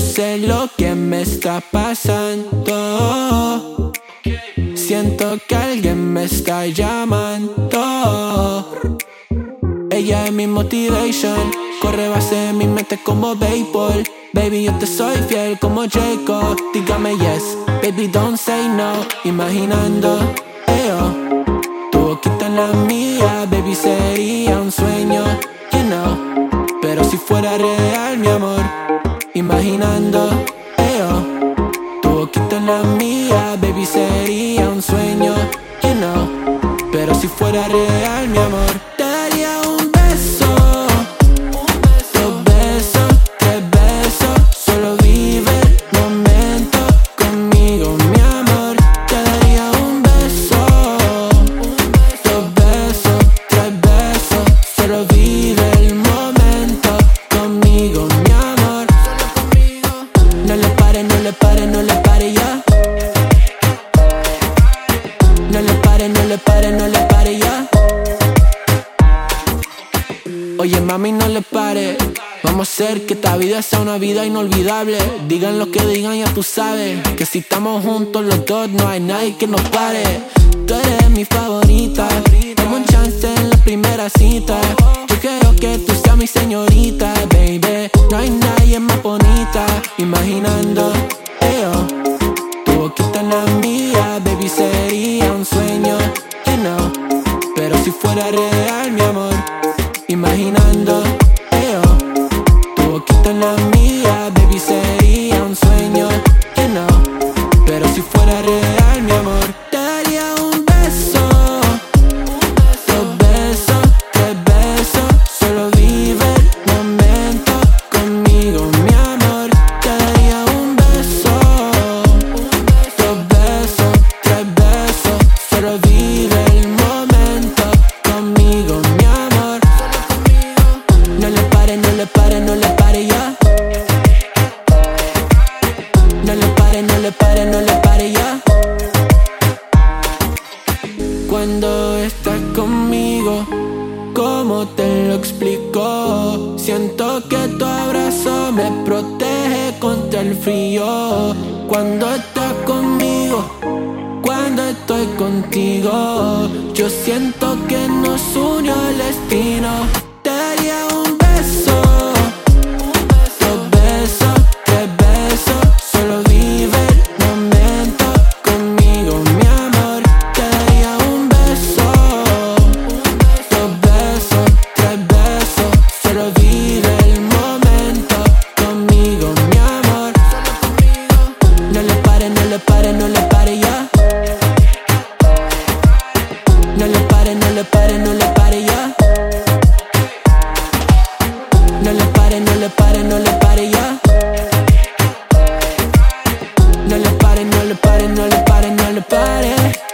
sé lo que me está pasando. Siento que alguien me está llamando. Ella es mi motivation. Corre base de mi mente como béisbol. Baby, yo te soy fiel como Jacob. Dígame yes, baby, don't say no. Imaginando, eo, tu boquita en la mía, baby, sería un sueño, you know. Pero si fuera real, mi amor, imaginando, eo, tu boquita en la mía, baby, sería un sueño, you know. Pero si fuera real, mi amor. Oye, mami, no le pare. Vamos a hacer que esta vida sea una vida inolvidable. Digan lo que digan, ya tú sabes. Que si estamos juntos los dos, no hay nadie que nos pare. Tú eres mi favorita. Dame un chance en la primera cita. Yo quiero que tú seas mi señorita, baby. No hay nadie más bonita. Imaginando, eo, tu boquita en la mía, baby, sería un sueño si fuera real, mi amor. Imaginando, eo, tu boquita en la mía, baby, sería Cuando estás conmigo, ¿cómo te lo explico? Siento que tu abrazo me protege contra el frío. Cuando estás conmigo, cuando estoy contigo, yo siento que nos unió el destino. No le pare, no le pare, no le pare ya. No le pare, no le pare, no le pare, no le pare.